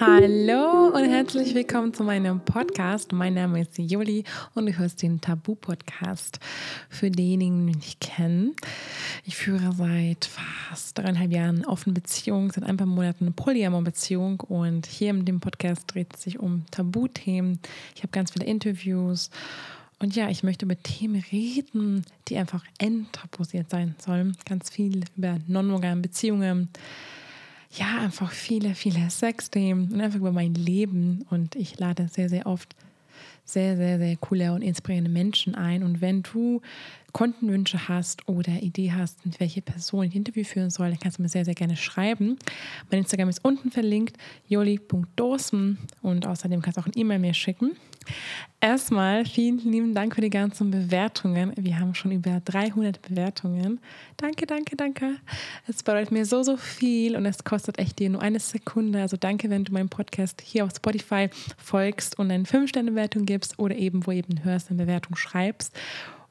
Hallo und herzlich willkommen zu meinem Podcast. Mein Name ist Juli und du hörst den Tabu-Podcast. Für diejenigen, die mich kennen, ich führe seit fast dreieinhalb Jahren offene Beziehung, seit ein paar Monaten eine Polyamor-Beziehung und hier in dem Podcast dreht es sich um Tabuthemen. Ich habe ganz viele Interviews und ja, ich möchte über Themen reden, die einfach enttabuisiert sein sollen. Ganz viel über non-monogame Beziehungen ja, einfach viele, viele Sexthemen und einfach über mein Leben. Und ich lade sehr, sehr oft sehr, sehr, sehr coole und inspirierende Menschen ein. Und wenn du Kontenwünsche hast oder Idee hast, mit welche Person ich ein Interview führen soll, dann kannst du mir sehr, sehr gerne schreiben. Mein Instagram ist unten verlinkt, joli.dosen und außerdem kannst du auch ein E-Mail mir schicken. Erstmal vielen lieben Dank für die ganzen Bewertungen. Wir haben schon über 300 Bewertungen. Danke, danke, danke. Es bedeutet mir so, so viel und es kostet echt dir nur eine Sekunde. Also danke, wenn du meinem Podcast hier auf Spotify folgst und eine 5-Sterne-Bewertung gibst oder eben, wo eben hörst, eine Bewertung schreibst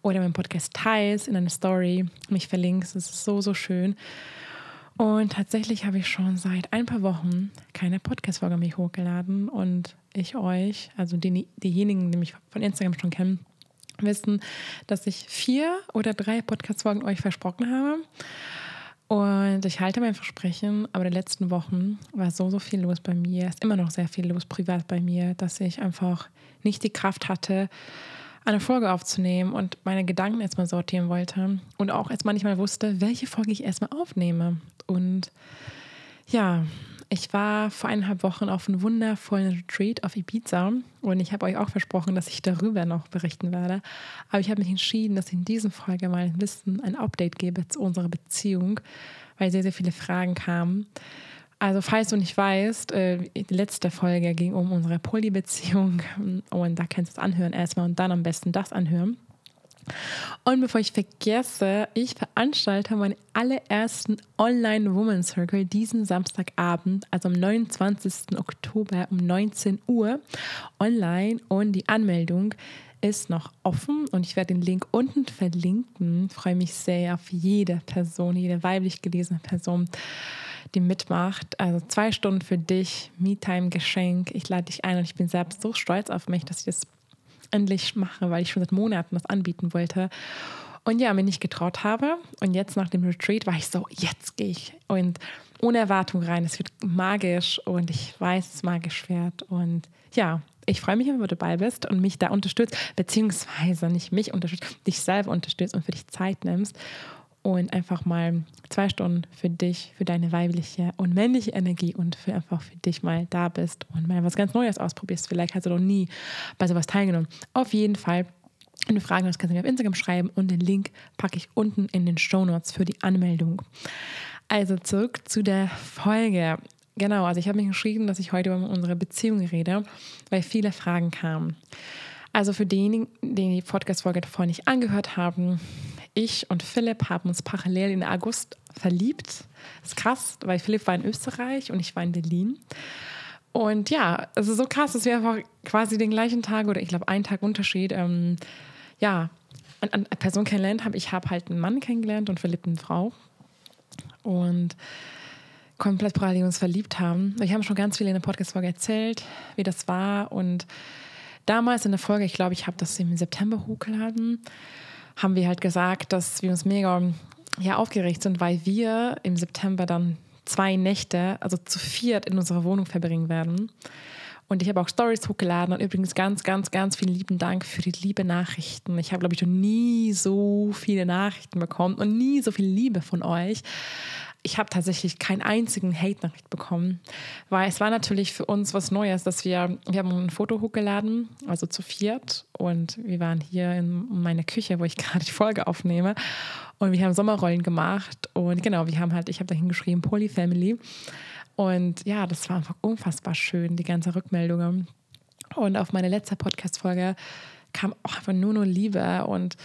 oder meinen Podcast teilst in einer Story, mich verlinkst. Das ist so, so schön. Und tatsächlich habe ich schon seit ein paar Wochen keine Podcast-Folge mehr hochgeladen und ich euch, also die, diejenigen, die mich von Instagram schon kennen, wissen, dass ich vier oder drei Podcast-Folgen euch versprochen habe. Und ich halte mein Versprechen, aber in den letzten Wochen war so, so viel los bei mir, ist immer noch sehr viel los privat bei mir, dass ich einfach nicht die Kraft hatte, eine Folge aufzunehmen und meine Gedanken erstmal sortieren wollte und auch erstmal nicht mal wusste, welche Folge ich erstmal aufnehme. Und ja, ich war vor eineinhalb Wochen auf einem wundervollen Retreat auf Ibiza und ich habe euch auch versprochen, dass ich darüber noch berichten werde. Aber ich habe mich entschieden, dass ich in dieser Folge mal ein bisschen ein Update gebe zu unserer Beziehung, weil sehr, sehr viele Fragen kamen. Also falls du nicht weißt, äh, die letzte Folge ging um unsere Polybeziehung und da kannst du es anhören erstmal und dann am besten das anhören. Und bevor ich vergesse, ich veranstalte meinen allerersten Online Woman Circle diesen Samstagabend, also am 29. Oktober um 19 Uhr online und die Anmeldung ist noch offen und ich werde den Link unten verlinken. Ich freue mich sehr auf jede Person, jede weiblich gelesene Person die mitmacht. Also zwei Stunden für dich, Me-Time-Geschenk. Ich lade dich ein und ich bin selbst so stolz auf mich, dass ich das endlich mache, weil ich schon seit Monaten das anbieten wollte. Und ja, mir nicht getraut habe. Und jetzt nach dem Retreat war ich so, jetzt gehe ich. Und ohne Erwartung rein. Es wird magisch und ich weiß, es magisch wird. Und ja, ich freue mich, wenn du dabei bist und mich da unterstützt, beziehungsweise nicht mich unterstützt, dich selber unterstützt und für dich Zeit nimmst und einfach mal zwei Stunden für dich, für deine weibliche und männliche Energie und für einfach für dich mal da bist und mal was ganz Neues ausprobierst. Vielleicht hast du noch nie bei sowas teilgenommen. Auf jeden Fall. Wenn du Fragen hast, kannst du mir auf Instagram schreiben und den Link packe ich unten in den Show Notes für die Anmeldung. Also zurück zu der Folge. Genau, also ich habe mich geschrieben, dass ich heute über unsere Beziehung rede, weil viele Fragen kamen. Also für diejenigen, die die Podcast-Folge davor nicht angehört haben, ich und Philipp haben uns parallel in August verliebt. Das ist krass, weil Philipp war in Österreich und ich war in Berlin. Und ja, es ist so krass, dass wir einfach quasi den gleichen Tag oder ich glaube einen Tag Unterschied, ähm, ja, an, Person kennengelernt habe. Ich habe halt einen Mann kennengelernt und Philipp eine Frau. Und komplett parallel uns verliebt haben. Wir haben schon ganz viel in der Podcast-Folge erzählt, wie das war. Und damals in der Folge, ich glaube, ich habe das im September hochgeladen haben wir halt gesagt, dass wir uns mega ja, aufgeregt sind, weil wir im September dann zwei Nächte, also zu viert, in unserer Wohnung verbringen werden. Und ich habe auch Stories hochgeladen und übrigens ganz, ganz, ganz vielen lieben Dank für die liebe Nachrichten. Ich habe, glaube ich, noch nie so viele Nachrichten bekommen und nie so viel Liebe von euch ich habe tatsächlich keinen einzigen Hate-Nachricht bekommen, weil es war natürlich für uns was Neues, dass wir, wir haben ein Foto hochgeladen, also zu viert und wir waren hier in meiner Küche, wo ich gerade die Folge aufnehme und wir haben Sommerrollen gemacht und genau, wir haben halt, ich habe da hingeschrieben Polyfamily und ja, das war einfach unfassbar schön, die ganze Rückmeldung und auf meine letzte Podcast-Folge kam auch einfach nur nur Liebe und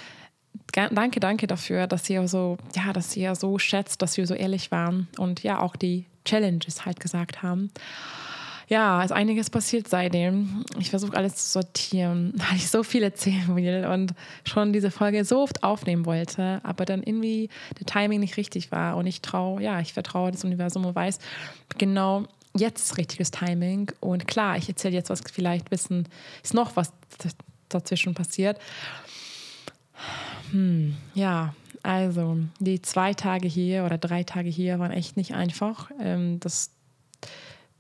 danke, danke dafür, dass ihr so, ja, dass ihr so schätzt, dass wir so ehrlich waren und ja auch die Challenges halt gesagt haben. Ja, ist einiges passiert seitdem. Ich versuche alles zu sortieren, weil ich so viel erzählen will und schon diese Folge so oft aufnehmen wollte, aber dann irgendwie der Timing nicht richtig war. Und ich traue, ja, ich vertraue das Universum und weiß genau, jetzt richtiges Timing. Und klar, ich erzähle jetzt, was vielleicht wissen, ist noch was dazwischen passiert. Hm, ja, also die zwei Tage hier oder drei Tage hier waren echt nicht einfach. Ähm, das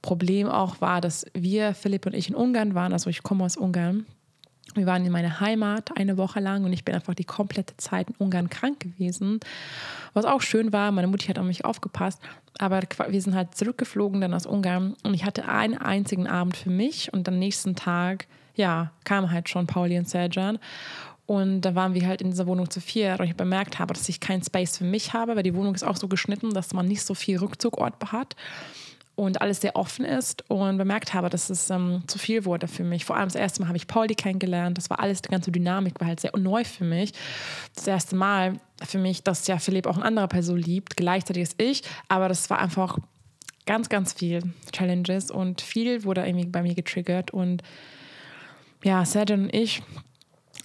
Problem auch war, dass wir, Philipp und ich, in Ungarn waren. Also ich komme aus Ungarn. Wir waren in meiner Heimat eine Woche lang und ich bin einfach die komplette Zeit in Ungarn krank gewesen. Was auch schön war, meine Mutter hat auf mich aufgepasst, aber wir sind halt zurückgeflogen dann aus Ungarn und ich hatte einen einzigen Abend für mich und am nächsten Tag, ja, kamen halt schon Pauli und Serjan und da waren wir halt in dieser Wohnung zu vier und ich bemerkt habe, dass ich keinen Space für mich habe, weil die Wohnung ist auch so geschnitten, dass man nicht so viel Rückzugort hat und alles sehr offen ist und bemerkt habe, dass es ähm, zu viel wurde für mich. Vor allem das erste Mal habe ich Pauli kennengelernt. Das war alles, die ganze Dynamik war halt sehr neu für mich. Das erste Mal für mich, dass ja Philipp auch eine andere Person liebt, gleichzeitig ist ich, aber das war einfach ganz, ganz viel Challenges und viel wurde irgendwie bei mir getriggert und ja, Sergio und ich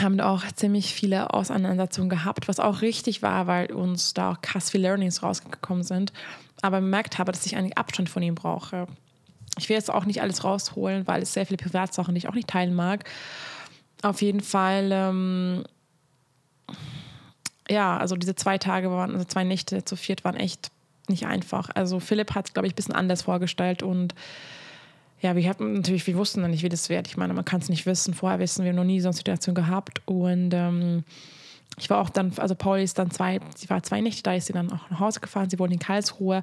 haben auch ziemlich viele Auseinandersetzungen gehabt, was auch richtig war, weil uns da auch krass viele Learnings rausgekommen sind aber bemerkt habe, dass ich eigentlich Abstand von ihm brauche. Ich will jetzt auch nicht alles rausholen, weil es sehr viele Privatsachen, die ich auch nicht teilen mag. Auf jeden Fall, ähm, ja, also diese zwei Tage waren, also zwei Nächte zu viert waren echt nicht einfach. Also Philipp hat es, glaube ich, ein bisschen anders vorgestellt und ja, wir hatten natürlich, wir wussten dann nicht, wie das wird. Ich meine, man kann es nicht wissen. Vorher wissen wir noch nie so eine Situation gehabt und ähm, ich war auch dann, also Pauli ist dann zwei, sie war zwei Nächte da, ist sie dann auch nach Hause gefahren, sie wohnt in Karlsruhe.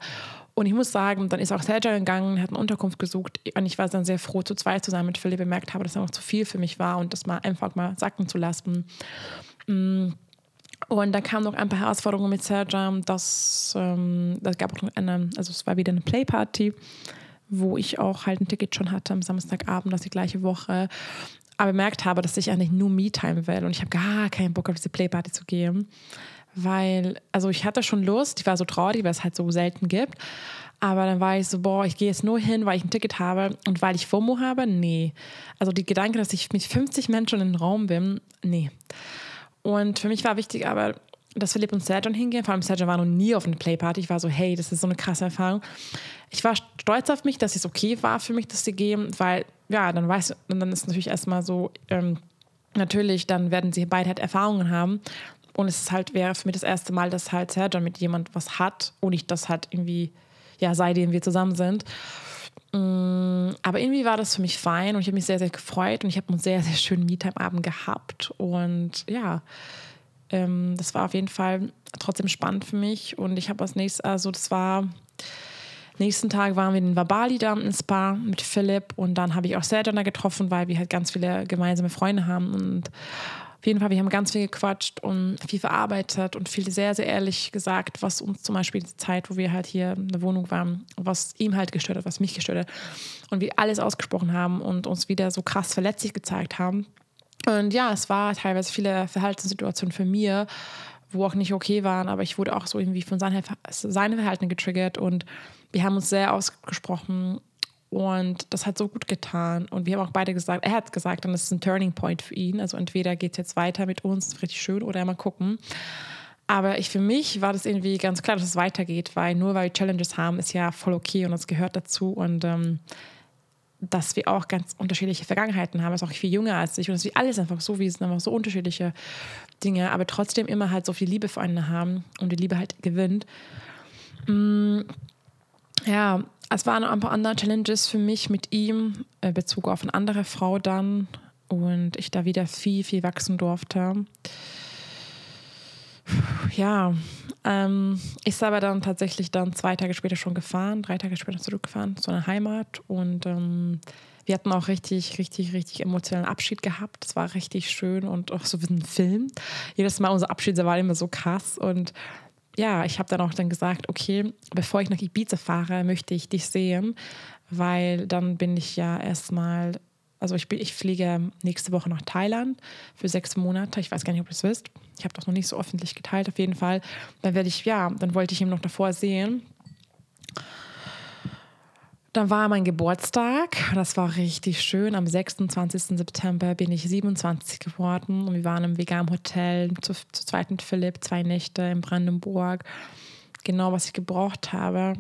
Und ich muss sagen, dann ist auch Sergio gegangen, hat eine Unterkunft gesucht. Und ich war dann sehr froh, zu zweit zu sein mit Philipp. bemerkt habe, dass es einfach zu viel für mich war und das mal einfach mal sacken zu lassen. Mm. Und dann kamen noch ein paar Herausforderungen mit Sergio. Das, ähm, das gab auch eine, also es war wieder eine Playparty wo ich auch halt ein Ticket schon hatte am Samstagabend, das die gleiche Woche aber bemerkt habe, dass ich eigentlich nur Me-Time will und ich habe gar keinen Bock auf diese Playparty zu gehen, weil, also ich hatte schon Lust, ich war so traurig, weil es halt so selten gibt, aber dann war ich so, boah, ich gehe jetzt nur hin, weil ich ein Ticket habe und weil ich FOMO habe, nee. Also die Gedanke, dass ich mit 50 Menschen in den Raum bin, nee. Und für mich war wichtig aber, dass Philipp und Sergio hingehen. Vor allem Sergio war noch nie auf einer Playparty. Ich war so, hey, das ist so eine krasse Erfahrung. Ich war stolz auf mich, dass es okay war für mich, dass sie gehen, weil, ja, dann weiß, dann ist natürlich erstmal so, ähm, natürlich, dann werden sie beide halt Erfahrungen haben. Und es ist halt, wäre für mich das erste Mal, dass halt Sergio mit jemand was hat und ich das halt irgendwie, ja, seitdem wir zusammen sind. Mm, aber irgendwie war das für mich fein und ich habe mich sehr, sehr gefreut und ich habe einen sehr, sehr schönen Meetime-Abend gehabt. Und ja, ähm, das war auf jeden Fall trotzdem spannend für mich. Und ich habe als nächstes, also das war, nächsten Tag waren wir in Wabali da im Spa mit Philipp und dann habe ich auch Serjan da getroffen, weil wir halt ganz viele gemeinsame Freunde haben und auf jeden Fall, wir haben ganz viel gequatscht und viel verarbeitet und viel sehr, sehr ehrlich gesagt, was uns zum Beispiel die Zeit, wo wir halt hier in der Wohnung waren, was ihm halt gestört hat, was mich gestört hat und wir alles ausgesprochen haben und uns wieder so krass verletzlich gezeigt haben. Und ja, es war teilweise viele Verhaltenssituationen für mir, wo auch nicht okay waren, aber ich wurde auch so irgendwie von seinem seine Verhalten getriggert und wir haben uns sehr ausgesprochen und das hat so gut getan. Und wir haben auch beide gesagt, er hat gesagt, dann ist es ein Turning Point für ihn. Also entweder geht es jetzt weiter mit uns, richtig schön, oder mal gucken. Aber ich, für mich war das irgendwie ganz klar, dass es weitergeht, weil nur weil wir Challenges haben, ist ja voll okay und das gehört dazu. Und ähm, dass wir auch ganz unterschiedliche Vergangenheiten haben, ist auch viel jünger als ich und dass wir alles einfach so, wie es einfach so unterschiedliche Dinge, aber trotzdem immer halt so viel Liebe füreinander haben und die Liebe halt gewinnt. Mm, ja, es waren ein paar andere Challenges für mich mit ihm, in äh, Bezug auf eine andere Frau dann und ich da wieder viel, viel wachsen durfte. Ja, ähm, ist aber dann tatsächlich dann zwei Tage später schon gefahren, drei Tage später zurückgefahren zu einer Heimat und ähm, wir hatten auch richtig, richtig, richtig emotionalen Abschied gehabt. Es war richtig schön und auch so wie ein Film. Jedes Mal unser Abschied war immer so krass und ja, ich habe dann auch dann gesagt, okay, bevor ich nach Ibiza fahre, möchte ich dich sehen, weil dann bin ich ja erstmal also ich, bin, ich fliege nächste Woche nach Thailand für sechs Monate. Ich weiß gar nicht, ob ihr das wisst. Ich habe das noch nicht so öffentlich geteilt, auf jeden Fall. Dann werde ich, ja, dann wollte ich ihn noch davor sehen. Dann war mein Geburtstag. Das war richtig schön. Am 26. September bin ich 27 geworden und wir waren im veganen Hotel zu, zu zweiten Philipp, zwei Nächte in Brandenburg. Genau, was ich gebraucht habe.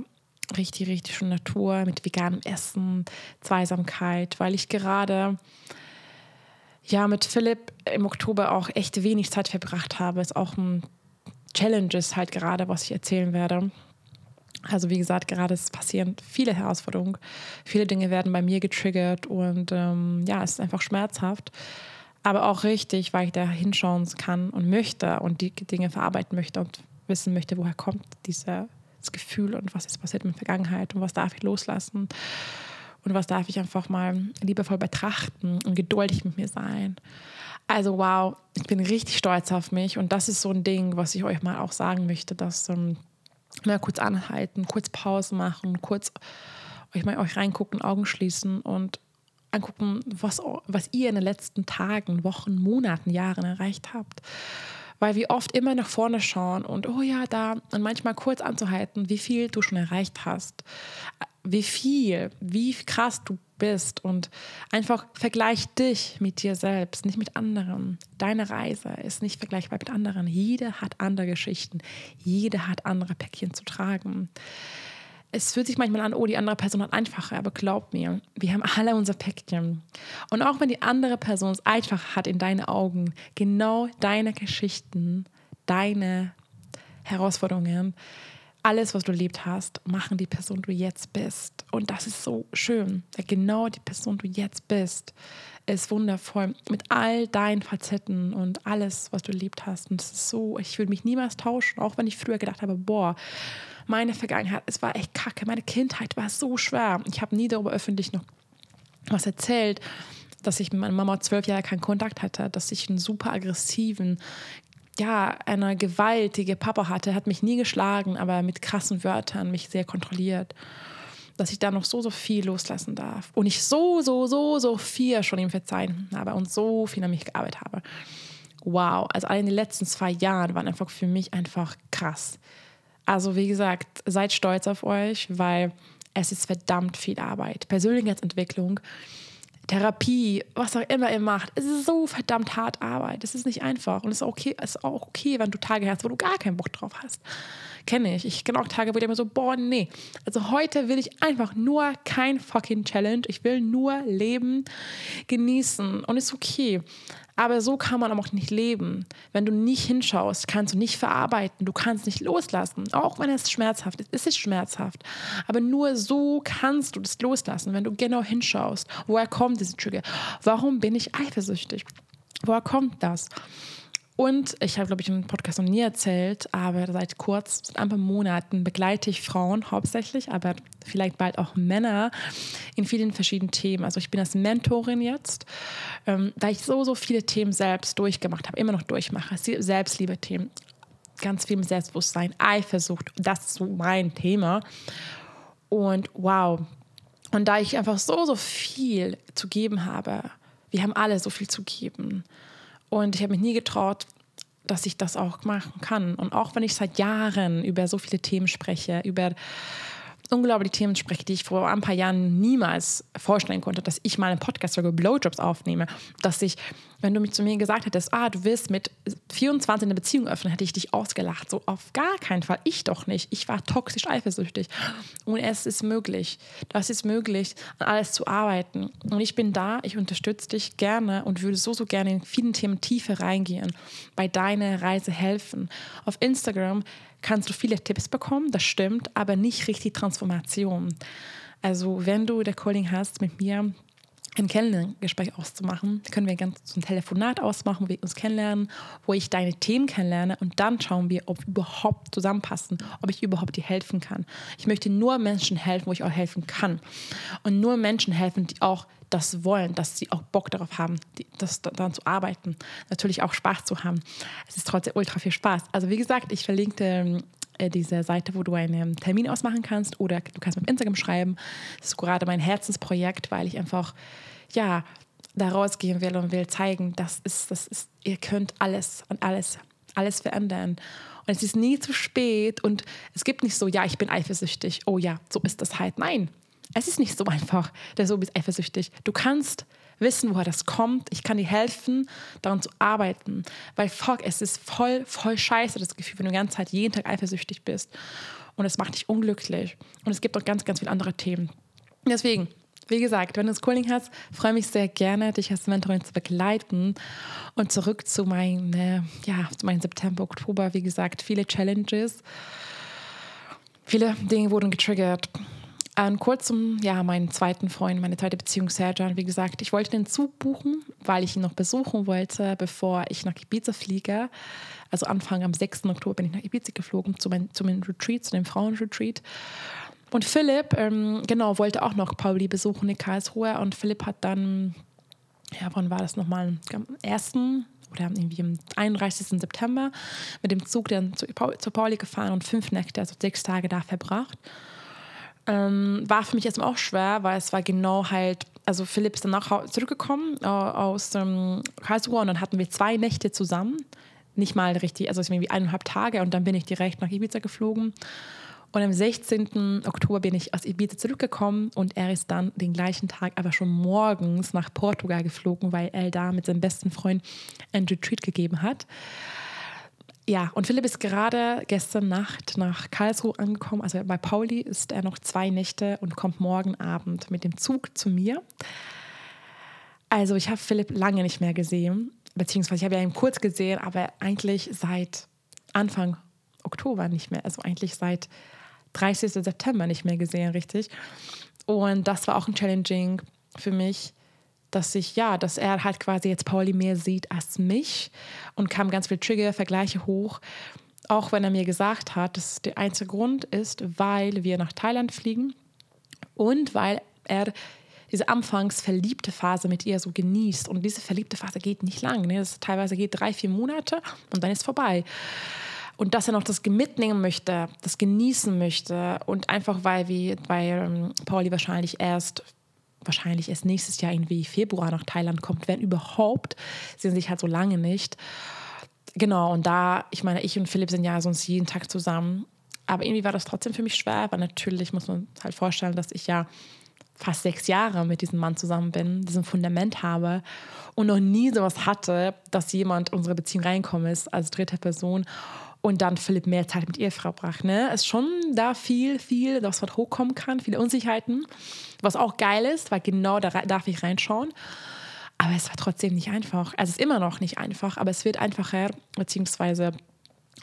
Richtig, richtig schöne Natur mit veganem Essen, Zweisamkeit, weil ich gerade ja mit Philipp im Oktober auch echt wenig Zeit verbracht habe. Ist auch ein Challenge ist halt gerade, was ich erzählen werde. Also wie gesagt, gerade es passieren viele Herausforderungen, viele Dinge werden bei mir getriggert und ähm, ja, es ist einfach schmerzhaft, aber auch richtig, weil ich da hinschauen kann und möchte und die Dinge verarbeiten möchte und wissen möchte, woher kommt dieses Gefühl und was ist passiert in der Vergangenheit und was darf ich loslassen und was darf ich einfach mal liebevoll betrachten und geduldig mit mir sein. Also wow, ich bin richtig stolz auf mich und das ist so ein Ding, was ich euch mal auch sagen möchte, dass ähm, mal kurz anhalten, kurz Pause machen, kurz euch mal euch reingucken, Augen schließen und angucken, was, was ihr in den letzten Tagen, Wochen, Monaten, Jahren erreicht habt. Weil wir oft immer nach vorne schauen und oh ja, da und manchmal kurz anzuhalten, wie viel du schon erreicht hast, wie viel, wie krass du bist und einfach vergleich dich mit dir selbst, nicht mit anderen. Deine Reise ist nicht vergleichbar mit anderen. Jede hat andere Geschichten, jede hat andere Päckchen zu tragen. Es fühlt sich manchmal an, oh, die andere Person hat einfacher, aber glaub mir, wir haben alle unser Päckchen. Und auch wenn die andere Person es einfach hat in deinen Augen, genau deine Geschichten, deine Herausforderungen, alles, was du erlebt hast, machen die Person, du jetzt bist. Und das ist so schön. Genau die Person, du jetzt bist, ist wundervoll. Mit all deinen Facetten und alles, was du erlebt hast. Und es ist so, ich will mich niemals tauschen, auch wenn ich früher gedacht habe, boah, meine Vergangenheit, es war echt kacke. Meine Kindheit war so schwer. Ich habe nie darüber öffentlich noch was erzählt dass ich mit meiner Mama zwölf Jahre keinen Kontakt hatte, dass ich einen super aggressiven, ja, eine gewaltige Papa hatte, hat mich nie geschlagen, aber mit krassen Wörtern mich sehr kontrolliert. Dass ich da noch so, so viel loslassen darf. Und ich so, so, so, so viel schon ihm verzeihen habe und so viel an mich gearbeitet habe. Wow, also in den letzten zwei Jahren waren einfach für mich einfach krass. Also wie gesagt, seid stolz auf euch, weil es ist verdammt viel Arbeit. Persönlichkeitsentwicklung Therapie, was auch immer ihr macht, es ist so verdammt hart Arbeit. Es ist nicht einfach. Und es ist, okay, es ist auch okay, wenn du Tage hast, wo du gar keinen Bock drauf hast. Kenne ich. Ich kenne auch Tage, wo ich immer so, boah, nee. Also heute will ich einfach nur kein fucking Challenge. Ich will nur leben, genießen. Und es ist okay. Aber so kann man auch nicht leben. Wenn du nicht hinschaust, kannst du nicht verarbeiten, du kannst nicht loslassen, auch wenn es schmerzhaft ist. Es ist schmerzhaft. Aber nur so kannst du das loslassen, wenn du genau hinschaust. Woher kommt diese Trigger? Warum bin ich eifersüchtig? Woher kommt das? Und ich habe, glaube ich, im Podcast noch nie erzählt, aber seit kurz, seit ein paar Monaten begleite ich Frauen hauptsächlich, aber vielleicht bald auch Männer in vielen verschiedenen Themen. Also ich bin als Mentorin jetzt, ähm, da ich so, so viele Themen selbst durchgemacht habe, immer noch durchmache. Selbstliebe-Themen, ganz viel Selbstbewusstsein, Eifersucht, das ist so mein Thema. Und wow. Und da ich einfach so, so viel zu geben habe, wir haben alle so viel zu geben und ich habe mich nie getraut, dass ich das auch machen kann. Und auch wenn ich seit Jahren über so viele Themen spreche, über unglaubliche Themen spreche, die ich vor ein paar Jahren niemals vorstellen konnte, dass ich mal einen Podcast über Blowjobs aufnehme, dass ich, wenn du mich zu mir gesagt hättest, ah, du willst mit 24 eine Beziehung öffnen, hätte ich dich ausgelacht. So auf gar keinen Fall. Ich doch nicht. Ich war toxisch eifersüchtig. Und es ist möglich. Das ist möglich, an alles zu arbeiten. Und ich bin da, ich unterstütze dich gerne und würde so, so gerne in vielen Themen tiefer reingehen, bei deiner Reise helfen. Auf Instagram kannst du viele Tipps bekommen, das stimmt, aber nicht richtig Transformation. Also wenn du der Calling hast, mit mir ein Kennenlerngespräch auszumachen, können wir ganz ein Telefonat ausmachen, wo wir uns kennenlernen, wo ich deine Themen kennenlerne und dann schauen wir, ob wir überhaupt zusammenpassen, ob ich überhaupt dir helfen kann. Ich möchte nur Menschen helfen, wo ich auch helfen kann. Und nur Menschen helfen, die auch das wollen, dass sie auch Bock darauf haben, die, das daran zu arbeiten, natürlich auch Spaß zu haben. Es ist trotzdem ultra viel Spaß. Also wie gesagt, ich verlinke äh, diese Seite, wo du einen Termin ausmachen kannst oder du kannst mit Instagram schreiben. Das ist gerade mein Herzensprojekt, weil ich einfach ja da rausgehen will und will zeigen, das ist, das ist, ihr könnt alles und alles, alles verändern. Und es ist nie zu spät und es gibt nicht so, ja, ich bin eifersüchtig, oh ja, so ist das halt. Nein, es ist nicht so einfach, der so bist eifersüchtig. Du kannst wissen, woher das kommt. Ich kann dir helfen, daran zu arbeiten. Weil fuck, es ist voll, voll scheiße, das Gefühl, wenn du die ganze Zeit jeden Tag eifersüchtig bist. und es macht dich unglücklich. Und es gibt auch ganz, ganz viele andere Themen. Deswegen, wie gesagt, wenn du Schooling hast, freue mich sehr gerne, dich als Mentorin zu begleiten. Und zurück zu, meine, ja, zu meinem September, Oktober, wie gesagt, viele Challenges. Viele Dinge wurden getriggert. Und kurz zum, ja, meinen zweiten Freund, meine zweite Beziehung, Serjan, wie gesagt, ich wollte den Zug buchen, weil ich ihn noch besuchen wollte, bevor ich nach Ibiza fliege. Also Anfang am 6. Oktober bin ich nach Ibiza geflogen, zu, mein, zu meinem Retreat, zu dem Frauenretreat. Und Philipp, ähm, genau, wollte auch noch Pauli besuchen in Karlsruhe. Und Philipp hat dann, ja, wann war das nochmal? Am 1. oder irgendwie am 31. September mit dem Zug dann zu, zu Pauli gefahren und fünf Nächte, also sechs Tage da verbracht. Ähm, war für mich erstmal auch schwer, weil es war genau halt, also Philipp ist danach zurückgekommen äh, aus ähm, Karlsruhe und dann hatten wir zwei Nächte zusammen. Nicht mal richtig, also es war irgendwie eineinhalb Tage und dann bin ich direkt nach Ibiza geflogen. Und am 16. Oktober bin ich aus Ibiza zurückgekommen und er ist dann den gleichen Tag, aber schon morgens nach Portugal geflogen, weil er da mit seinem besten Freund ein Retreat gegeben hat. Ja, und Philipp ist gerade gestern Nacht nach Karlsruhe angekommen. Also bei Pauli ist er noch zwei Nächte und kommt morgen Abend mit dem Zug zu mir. Also ich habe Philipp lange nicht mehr gesehen, beziehungsweise ich habe ja ihn kurz gesehen, aber eigentlich seit Anfang Oktober nicht mehr. Also eigentlich seit 30. September nicht mehr gesehen, richtig. Und das war auch ein Challenging für mich dass ich, ja, dass er halt quasi jetzt Pauli mehr sieht als mich und kam ganz viel Trigger, Vergleiche hoch. Auch wenn er mir gesagt hat, dass der einzige Grund ist, weil wir nach Thailand fliegen und weil er diese anfangs verliebte Phase mit ihr so genießt. Und diese verliebte Phase geht nicht lang. Ne? Das teilweise geht drei, vier Monate und dann ist vorbei. Und dass er noch das mitnehmen möchte, das genießen möchte. Und einfach, weil, wie, weil ähm, Pauli wahrscheinlich erst wahrscheinlich erst nächstes Jahr irgendwie Februar nach Thailand kommt, wenn überhaupt. Sind sich halt so lange nicht. Genau, und da, ich meine, ich und Philipp sind ja sonst jeden Tag zusammen. Aber irgendwie war das trotzdem für mich schwer, weil natürlich muss man halt vorstellen, dass ich ja fast sechs Jahre mit diesem Mann zusammen bin, diesen Fundament habe und noch nie sowas hatte, dass jemand in unsere Beziehung reinkommen ist als dritte Person und dann Philipp mehr Zeit mit ihr verbracht. Ne? Es ist schon da viel, viel, was was hochkommen kann, viele Unsicherheiten, was auch geil ist, weil genau da darf ich reinschauen. Aber es war trotzdem nicht einfach. Also es ist immer noch nicht einfach, aber es wird einfacher, beziehungsweise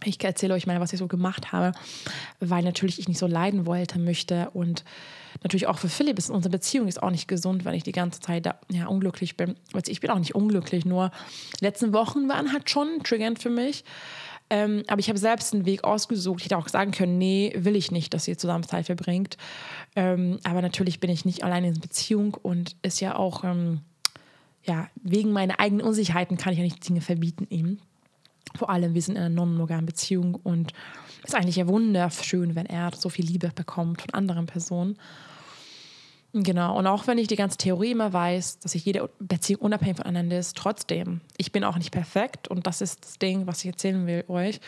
ich erzähle euch mal, was ich so gemacht habe, weil natürlich ich nicht so leiden wollte, möchte und natürlich auch für Philipp ist unsere Beziehung ist auch nicht gesund, weil ich die ganze Zeit da, ja, unglücklich bin. Also ich bin auch nicht unglücklich, nur letzten Wochen waren halt schon triggernd für mich, ähm, aber ich habe selbst einen Weg ausgesucht. Ich hätte auch sagen können, nee, will ich nicht, dass ihr zusammen Zeit verbringt. Ähm, aber natürlich bin ich nicht alleine in Beziehung und ist ja auch, ähm, ja, wegen meiner eigenen Unsicherheiten kann ich ja nicht Dinge verbieten ihm. Vor allem, wir sind in einer non-monogamen Beziehung und es ist eigentlich ja wunderschön, wenn er so viel Liebe bekommt von anderen Personen. Genau, und auch wenn ich die ganze Theorie immer weiß, dass sich jede Beziehung unabhängig voneinander ist, trotzdem, ich bin auch nicht perfekt und das ist das Ding, was ich erzählen will euch,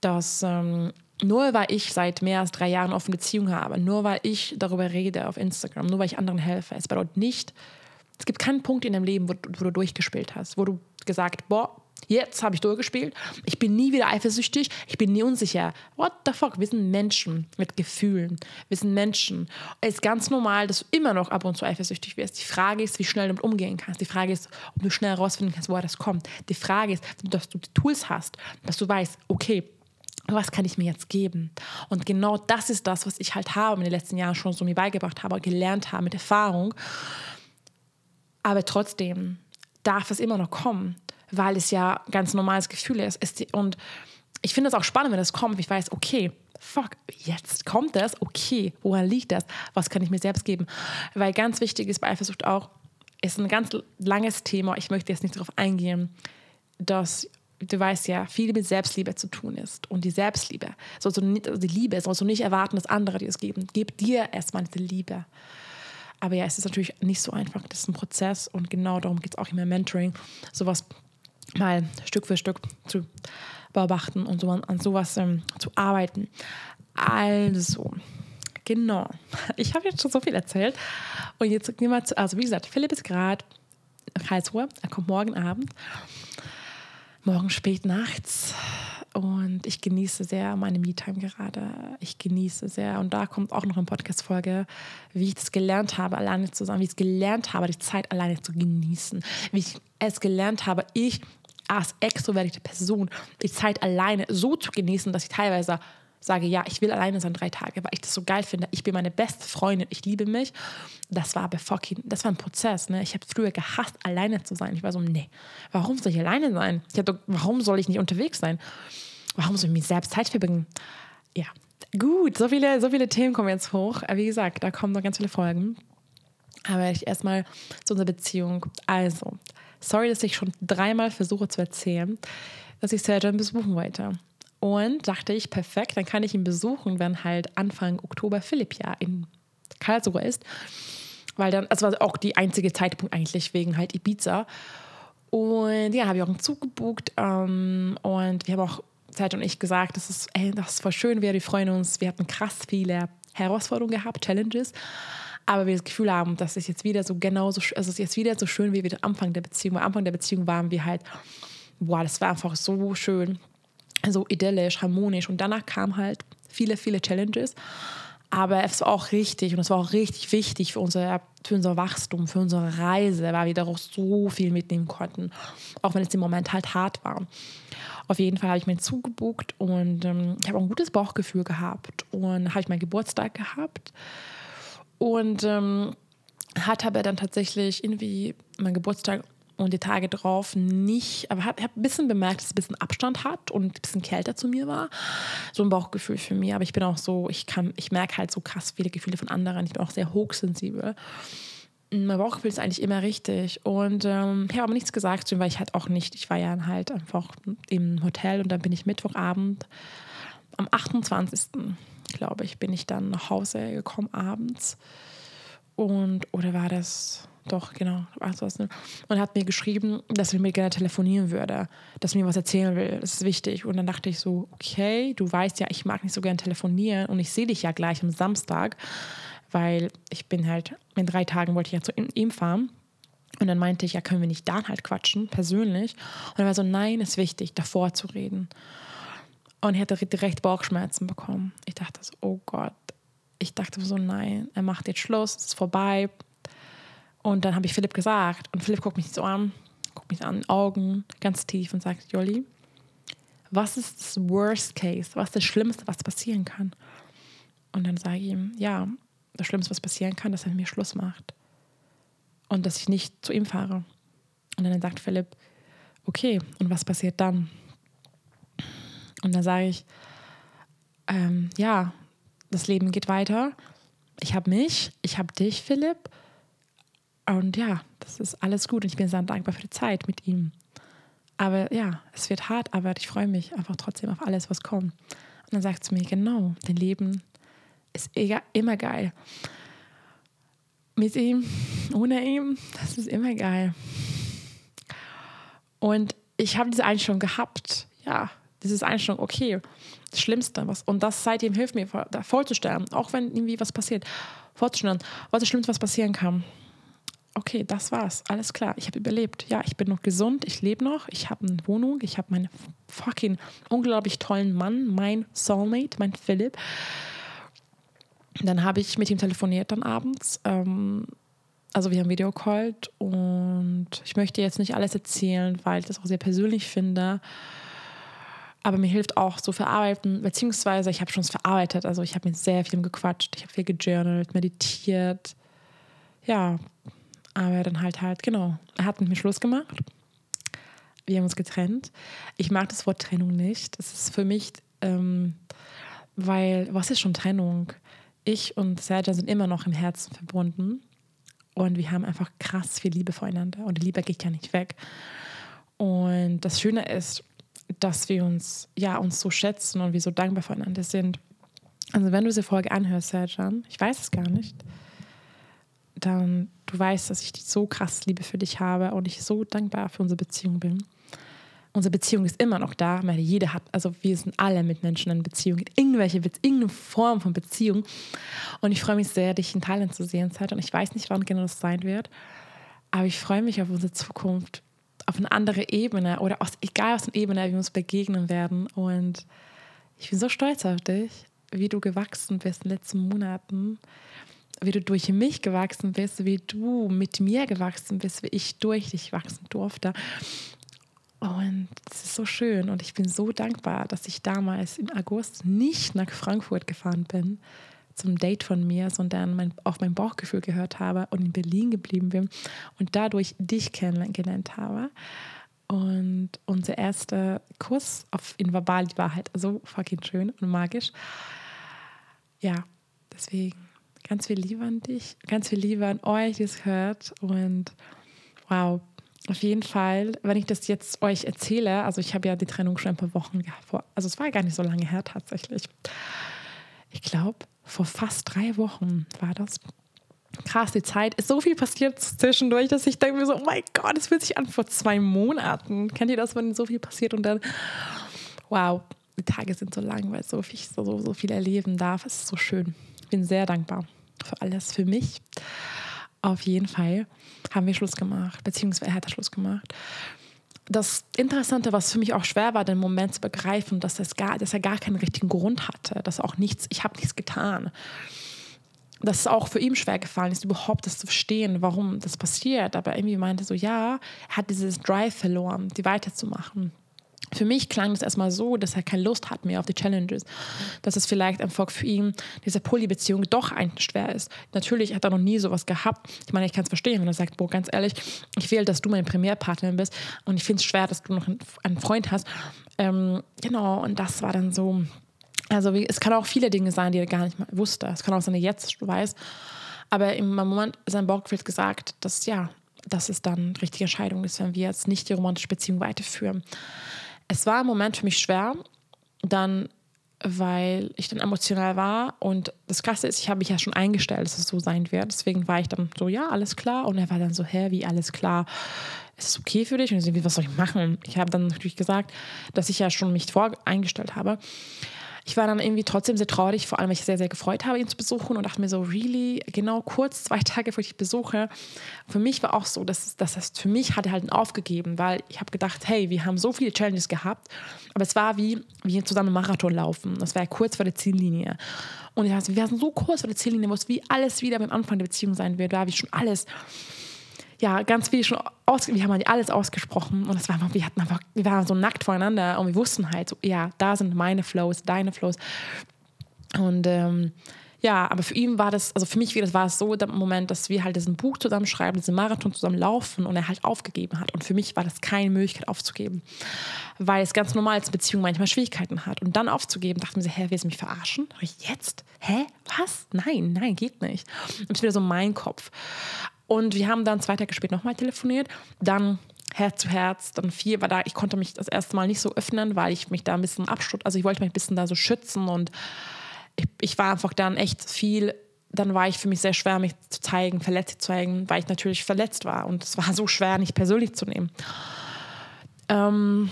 dass ähm, nur weil ich seit mehr als drei Jahren offene Beziehung habe, nur weil ich darüber rede auf Instagram, nur weil ich anderen helfe, es bedeutet nicht, es gibt keinen Punkt in deinem Leben, wo, wo du durchgespielt hast, wo du gesagt, boah, Jetzt habe ich durchgespielt. Ich bin nie wieder eifersüchtig. Ich bin nie unsicher. What the fuck? Wir sind Menschen mit Gefühlen. Wir sind Menschen. Es ist ganz normal, dass du immer noch ab und zu eifersüchtig wirst. Die Frage ist, wie schnell du damit umgehen kannst. Die Frage ist, ob du schnell herausfinden kannst, woher das kommt. Die Frage ist, dass du die Tools hast, dass du weißt, okay, was kann ich mir jetzt geben? Und genau das ist das, was ich halt habe in den letzten Jahren schon so mir beigebracht habe, gelernt habe mit Erfahrung. Aber trotzdem darf es immer noch kommen weil es ja ganz normales Gefühl ist. Und ich finde es auch spannend, wenn es kommt. Ich weiß, okay, fuck, jetzt kommt das, okay, woran liegt das? Was kann ich mir selbst geben? Weil ganz wichtig ist bei Eifersucht auch, ist ein ganz langes Thema, ich möchte jetzt nicht darauf eingehen, dass du weißt ja, viel mit Selbstliebe zu tun ist. Und die Selbstliebe, also die Liebe, sollst du nicht erwarten, dass andere dir es geben. Gib dir erstmal diese Liebe. Aber ja, es ist natürlich nicht so einfach. Das ist ein Prozess und genau darum geht es auch im Mentoring, sowas mal Stück für Stück zu beobachten und so an sowas ähm, zu arbeiten. Also, genau. Ich habe jetzt schon so viel erzählt. Und jetzt gehen wir zu, also wie gesagt, Philipp ist gerade in Karlsruhe. Er kommt morgen Abend. Morgen spät nachts. und ich genieße sehr meine Me-Time gerade. Ich genieße sehr. Und da kommt auch noch eine Podcast-Folge, wie ich das gelernt habe, alleine zu sein, wie ich es gelernt habe, die Zeit alleine zu genießen. Wie ich es gelernt habe, ich als extrovertierte Person die Zeit alleine so zu genießen, dass ich teilweise sage, ja, ich will alleine sein drei Tage, weil ich das so geil finde. Ich bin meine beste Freundin, ich liebe mich. Das war aber fucking, das war ein Prozess. Ne? Ich habe früher gehasst, alleine zu sein. Ich war so, nee, warum soll ich alleine sein? Ich doch, warum soll ich nicht unterwegs sein? Warum soll ich mir selbst Zeit verbringen? Ja, gut, so viele, so viele Themen kommen jetzt hoch. Wie gesagt, da kommen noch ganz viele Folgen. Aber ich erstmal zu unserer Beziehung. Also, sorry, dass ich schon dreimal versuche zu erzählen, dass ich Sergeant besuchen wollte. Und dachte ich, perfekt, dann kann ich ihn besuchen, wenn halt Anfang Oktober Philipp ja in Karlsruhe ist. Weil dann, das war auch die einzige Zeitpunkt eigentlich wegen halt Ibiza. Und ja, habe ich auch einen Zug gebucht. Ähm, und wir haben auch Zeit und ich gesagt, das ist, ey, das ist voll schön, wir freuen uns. Wir hatten krass viele Herausforderungen gehabt, Challenges. Aber wir das Gefühl haben, dass es jetzt wieder so genauso, also es ist jetzt wieder so schön wie wir am Anfang der Beziehung. Am Anfang der Beziehung waren wir halt, boah, das war einfach so schön so idyllisch, harmonisch. Und danach kamen halt viele, viele Challenges. Aber es war auch richtig und es war auch richtig wichtig für unser, für unser Wachstum, für unsere Reise, weil wir daraus so viel mitnehmen konnten. Auch wenn es im Moment halt hart war. Auf jeden Fall habe ich mir zugebucht und ähm, ich habe auch ein gutes Bauchgefühl gehabt. Und habe ich meinen Geburtstag gehabt. Und ähm, hat aber dann tatsächlich irgendwie meinen Geburtstag und die Tage drauf nicht, aber habe hab ein bisschen bemerkt, dass es ein bisschen Abstand hat und ein bisschen kälter zu mir war. So ein Bauchgefühl für mich. Aber ich bin auch so, ich kann, ich merke halt so krass viele Gefühle von anderen. Ich bin auch sehr hochsensibel. Mein Bauchgefühl ist eigentlich immer richtig. Und ähm, ich habe aber nichts gesagt zu ihm, weil ich halt auch nicht, ich war ja halt einfach im Hotel und dann bin ich Mittwochabend am 28. glaube ich, bin ich dann nach Hause gekommen abends. Und, oder war das doch, genau. Und hat mir geschrieben, dass er mir gerne telefonieren würde, dass er mir was erzählen will. Das ist wichtig. Und dann dachte ich so, okay, du weißt ja, ich mag nicht so gerne telefonieren und ich sehe dich ja gleich am Samstag, weil ich bin halt, in drei Tagen wollte ich ja zu ihm fahren. Und dann meinte ich, ja, können wir nicht da halt quatschen, persönlich? Und er war so, nein, ist wichtig, davor zu reden. Und er hatte direkt Bauchschmerzen bekommen. Ich dachte so, oh Gott. Ich dachte so, nein, er macht jetzt Schluss, es ist vorbei, und dann habe ich Philipp gesagt und Philipp guckt mich so an, guckt mich an, Augen ganz tief und sagt, Jolli, was ist das Worst Case? Was ist das Schlimmste, was passieren kann? Und dann sage ich ihm, ja, das Schlimmste, was passieren kann, dass er mit mir Schluss macht. Und dass ich nicht zu ihm fahre. Und dann sagt Philipp, okay, und was passiert dann? Und dann sage ich, ähm, ja, das Leben geht weiter. Ich habe mich, ich habe dich, Philipp. Und ja, das ist alles gut und ich bin sehr dankbar für die Zeit mit ihm. Aber ja, es wird hart, aber ich freue mich einfach trotzdem auf alles, was kommt. Und dann sagt sie mir, genau, dein Leben ist immer geil. Mit ihm, ohne ihm, das ist immer geil. Und ich habe diese Einstellung gehabt, ja, dieses Einstellung, okay, das Schlimmste, was, und das seitdem hilft mir, da vorzustellen, auch wenn irgendwie was passiert, vorzustellen, was das Schlimmste, was passieren kann okay, das war's, alles klar, ich habe überlebt. Ja, ich bin noch gesund, ich lebe noch, ich habe eine Wohnung, ich habe meinen fucking unglaublich tollen Mann, mein Soulmate, mein Philipp. Dann habe ich mit ihm telefoniert dann abends. Ähm, also wir haben Video called und ich möchte jetzt nicht alles erzählen, weil ich das auch sehr persönlich finde. Aber mir hilft auch so verarbeiten, beziehungsweise ich habe schon verarbeitet. Also ich habe mit sehr viel gequatscht, ich habe viel gejournalt, meditiert. Ja, aber dann halt halt, genau, er hat mit mir Schluss gemacht. Wir haben uns getrennt. Ich mag das Wort Trennung nicht. Das ist für mich, ähm, weil, was ist schon Trennung? Ich und Sergio sind immer noch im Herzen verbunden. Und wir haben einfach krass viel Liebe voreinander. Und die Liebe geht ja nicht weg. Und das Schöne ist, dass wir uns, ja, uns so schätzen und wir so dankbar voreinander sind. Also wenn du diese Folge anhörst, Serjan, ich weiß es gar nicht, dann du weißt, dass ich so krass Liebe für dich habe und ich so dankbar für unsere Beziehung bin. Unsere Beziehung ist immer noch da, weil jeder hat, also wir sind alle mit Menschen in Beziehung, in irgendwelche, irgendeine Form von Beziehung. Und ich freue mich sehr, dich in Thailand zu sehen, Zeit. Und ich weiß nicht, wann genau das sein wird, aber ich freue mich auf unsere Zukunft, auf eine andere Ebene oder aus, egal aus einer Ebene, wie wir uns begegnen werden. Und ich bin so stolz auf dich, wie du gewachsen bist in den letzten Monaten, wie du durch mich gewachsen bist, wie du mit mir gewachsen bist, wie ich durch dich wachsen durfte. Und es ist so schön und ich bin so dankbar, dass ich damals im August nicht nach Frankfurt gefahren bin zum Date von mir, sondern mein, auf mein Bauchgefühl gehört habe und in Berlin geblieben bin und dadurch dich kennengelernt habe. Und unser erster Kuss auf, in Verbal war halt so fucking schön und magisch. Ja, deswegen ganz viel Liebe an dich, ganz viel Liebe an euch, die es hört. Und wow, auf jeden Fall, wenn ich das jetzt euch erzähle, also ich habe ja die Trennung schon ein paar Wochen vor, also es war gar nicht so lange her tatsächlich. Ich glaube, vor fast drei Wochen war das. Krass, die Zeit ist so viel passiert zwischendurch, dass ich denke mir so, oh mein Gott, es fühlt sich an vor zwei Monaten. Kennt ihr das, wenn so viel passiert und dann, wow, die Tage sind so lang, weil so viel, so, so viel erleben darf. Es ist so schön. Ich bin sehr dankbar für alles, für mich. Auf jeden Fall haben wir Schluss gemacht, beziehungsweise er hat Schluss gemacht. Das Interessante, was für mich auch schwer war, den Moment zu begreifen, dass, das gar, dass er gar keinen richtigen Grund hatte, dass auch nichts, ich habe nichts getan. Dass es auch für ihn schwer gefallen ist, überhaupt das zu verstehen, warum das passiert. Aber irgendwie meinte so, ja, er hat dieses Drive verloren, die weiterzumachen. Für mich klang das erstmal so, dass er keine Lust hat mehr auf die Challenges. Dass es vielleicht einfach für ihn, diese Polybeziehung doch eigentlich schwer ist. Natürlich hat er noch nie sowas gehabt. Ich meine, ich kann es verstehen, wenn er sagt, boah, ganz ehrlich, ich will, dass du meine Primärpartnerin bist und ich finde es schwer, dass du noch einen Freund hast. Ähm, genau, und das war dann so. Also, es kann auch viele Dinge sein, die er gar nicht mal wusste. Es kann auch sein, dass er jetzt weiß. Aber im Moment, sein Bauchgefühl gesagt, dass ja, dass es dann richtige Entscheidung ist, wenn wir jetzt nicht die romantische Beziehung weiterführen. Es war im Moment für mich schwer, dann, weil ich dann emotional war. Und das Krasse ist, ich habe mich ja schon eingestellt, dass es so sein wird. Deswegen war ich dann so, ja, alles klar. Und er war dann so, hä, wie alles klar? Ist es okay für dich? Und ich so, was soll ich machen? Ich habe dann natürlich gesagt, dass ich ja schon mich voreingestellt habe ich war dann irgendwie trotzdem sehr traurig, vor allem, weil ich sehr, sehr gefreut habe, ihn zu besuchen und dachte mir so, really, genau kurz, zwei Tage, bevor ich besuche. Für mich war auch so, dass, dass das für mich hat er halt aufgegeben, weil ich habe gedacht, hey, wir haben so viele Challenges gehabt, aber es war wie, wie zusammen Marathon laufen. Das war ja kurz vor der Ziellinie. Und ich dachte, wir sind so kurz vor der Ziellinie, wo es wie alles wieder beim Anfang der Beziehung sein wird. Da habe ich schon alles ja, ganz viel schon aus, wir haben halt alles ausgesprochen und es war wir hatten einfach, wir waren so nackt voreinander und wir wussten halt so, ja, da sind meine Flows, deine Flows. Und ähm, ja, aber für ihn war das, also für mich war es so der Moment, dass wir halt diesen Buch zusammen schreiben, diesen Marathon zusammen laufen und er halt aufgegeben hat. Und für mich war das keine Möglichkeit aufzugeben, weil es ganz normal als Beziehung manchmal Schwierigkeiten hat. Und dann aufzugeben, dachte ich mir so, hä, willst du mich verarschen? Jetzt? Hä? Was? Nein, nein, geht nicht. Und das ist wieder so mein Kopf. Und wir haben dann zwei Tage später nochmal telefoniert. Dann Herz zu Herz, dann vier war da. Ich konnte mich das erste Mal nicht so öffnen, weil ich mich da ein bisschen abschütt. Also ich wollte mich ein bisschen da so schützen und ich, ich war einfach dann echt viel dann war ich für mich sehr schwer, mich zu zeigen, verletzt zu zeigen, weil ich natürlich verletzt war. Und es war so schwer, nicht persönlich zu nehmen. Ähm,